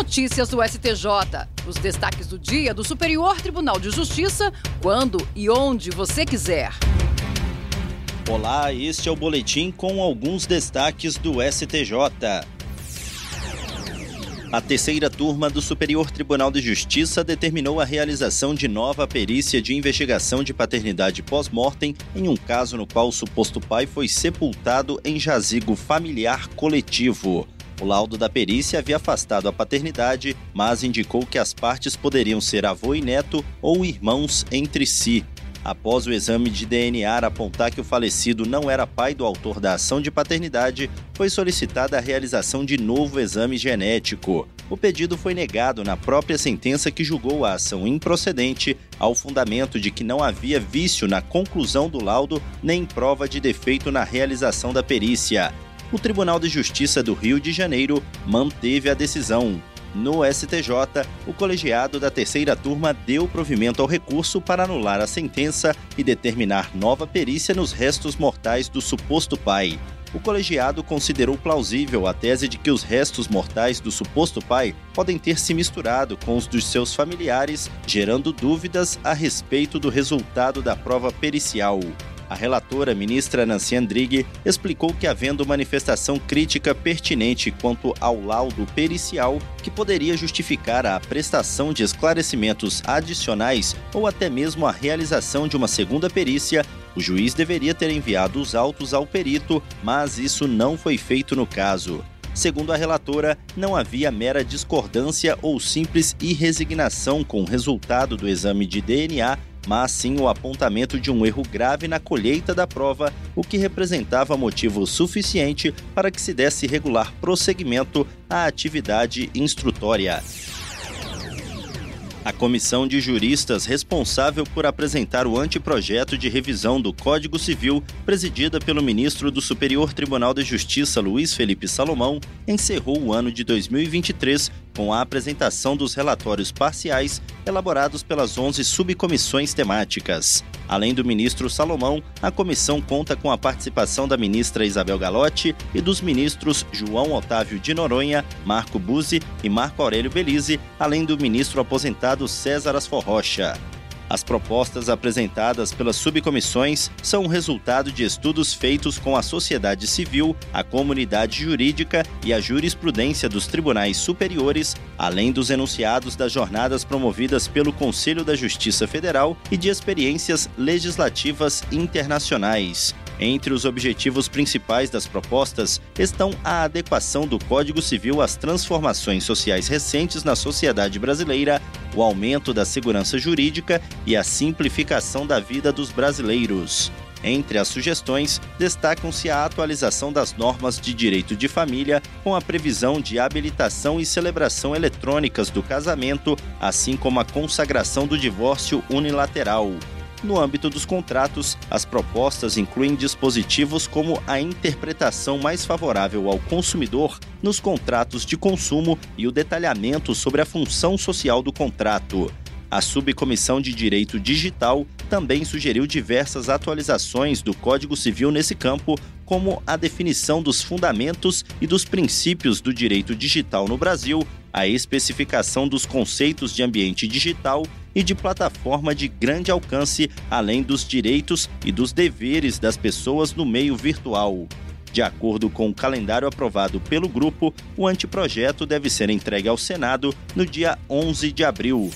notícias do STJ. Os destaques do dia do Superior Tribunal de Justiça, quando e onde você quiser. Olá, este é o boletim com alguns destaques do STJ. A terceira turma do Superior Tribunal de Justiça determinou a realização de nova perícia de investigação de paternidade pós-mortem em um caso no qual o suposto pai foi sepultado em jazigo familiar coletivo. O laudo da perícia havia afastado a paternidade, mas indicou que as partes poderiam ser avô e neto ou irmãos entre si. Após o exame de DNA apontar que o falecido não era pai do autor da ação de paternidade, foi solicitada a realização de novo exame genético. O pedido foi negado na própria sentença que julgou a ação improcedente ao fundamento de que não havia vício na conclusão do laudo nem prova de defeito na realização da perícia. O Tribunal de Justiça do Rio de Janeiro manteve a decisão. No STJ, o colegiado da terceira turma deu provimento ao recurso para anular a sentença e determinar nova perícia nos restos mortais do suposto pai. O colegiado considerou plausível a tese de que os restos mortais do suposto pai podem ter se misturado com os dos seus familiares, gerando dúvidas a respeito do resultado da prova pericial. A relatora, ministra Nancy Andrighi, explicou que, havendo manifestação crítica pertinente quanto ao laudo pericial, que poderia justificar a prestação de esclarecimentos adicionais ou até mesmo a realização de uma segunda perícia, o juiz deveria ter enviado os autos ao perito, mas isso não foi feito no caso. Segundo a relatora, não havia mera discordância ou simples irresignação com o resultado do exame de DNA mas sim o apontamento de um erro grave na colheita da prova, o que representava motivo suficiente para que se desse regular prosseguimento à atividade instrutória. A comissão de juristas responsável por apresentar o anteprojeto de revisão do Código Civil, presidida pelo ministro do Superior Tribunal de Justiça Luiz Felipe Salomão, encerrou o ano de 2023 com a apresentação dos relatórios parciais elaborados pelas 11 subcomissões temáticas. Além do ministro Salomão, a comissão conta com a participação da ministra Isabel Galotti e dos ministros João Otávio de Noronha, Marco Buzzi e Marco Aurélio Belize, além do ministro aposentado César Asfor Rocha. As propostas apresentadas pelas subcomissões são resultado de estudos feitos com a sociedade civil, a comunidade jurídica e a jurisprudência dos tribunais superiores, além dos enunciados das jornadas promovidas pelo Conselho da Justiça Federal e de experiências legislativas internacionais. Entre os objetivos principais das propostas estão a adequação do Código Civil às transformações sociais recentes na sociedade brasileira, o aumento da segurança jurídica e a simplificação da vida dos brasileiros. Entre as sugestões, destacam-se a atualização das normas de direito de família, com a previsão de habilitação e celebração eletrônicas do casamento, assim como a consagração do divórcio unilateral. No âmbito dos contratos, as propostas incluem dispositivos como a interpretação mais favorável ao consumidor nos contratos de consumo e o detalhamento sobre a função social do contrato. A Subcomissão de Direito Digital também sugeriu diversas atualizações do Código Civil nesse campo, como a definição dos fundamentos e dos princípios do direito digital no Brasil, a especificação dos conceitos de ambiente digital e de plataforma de grande alcance, além dos direitos e dos deveres das pessoas no meio virtual. De acordo com o calendário aprovado pelo grupo, o anteprojeto deve ser entregue ao Senado no dia 11 de abril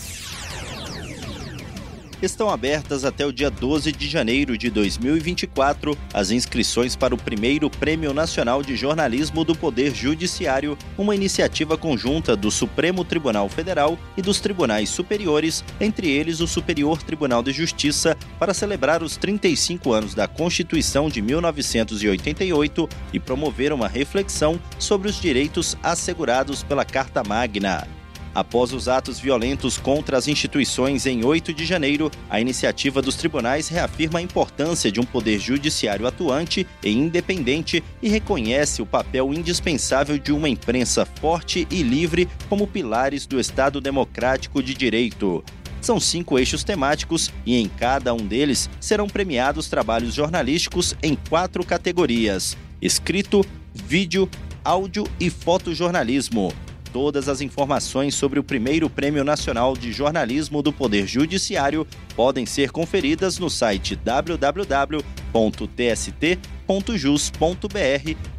estão abertas até o dia 12 de janeiro de 2024 as inscrições para o primeiro Prêmio Nacional de Jornalismo do Poder Judiciário, uma iniciativa conjunta do Supremo Tribunal Federal e dos tribunais superiores, entre eles o Superior Tribunal de Justiça, para celebrar os 35 anos da Constituição de 1988 e promover uma reflexão sobre os direitos assegurados pela Carta Magna. Após os atos violentos contra as instituições em 8 de janeiro, a iniciativa dos tribunais reafirma a importância de um poder judiciário atuante e independente e reconhece o papel indispensável de uma imprensa forte e livre como pilares do Estado democrático de direito. São cinco eixos temáticos e em cada um deles serão premiados trabalhos jornalísticos em quatro categorias: escrito, vídeo, áudio e fotojornalismo. Todas as informações sobre o primeiro Prêmio Nacional de Jornalismo do Poder Judiciário podem ser conferidas no site www.tst.jus.br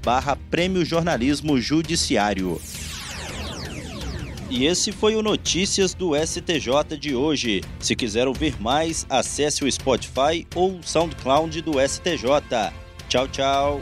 barra Prêmio Jornalismo Judiciário. E esse foi o Notícias do STJ de hoje. Se quiser ouvir mais, acesse o Spotify ou o SoundCloud do STJ. Tchau, tchau.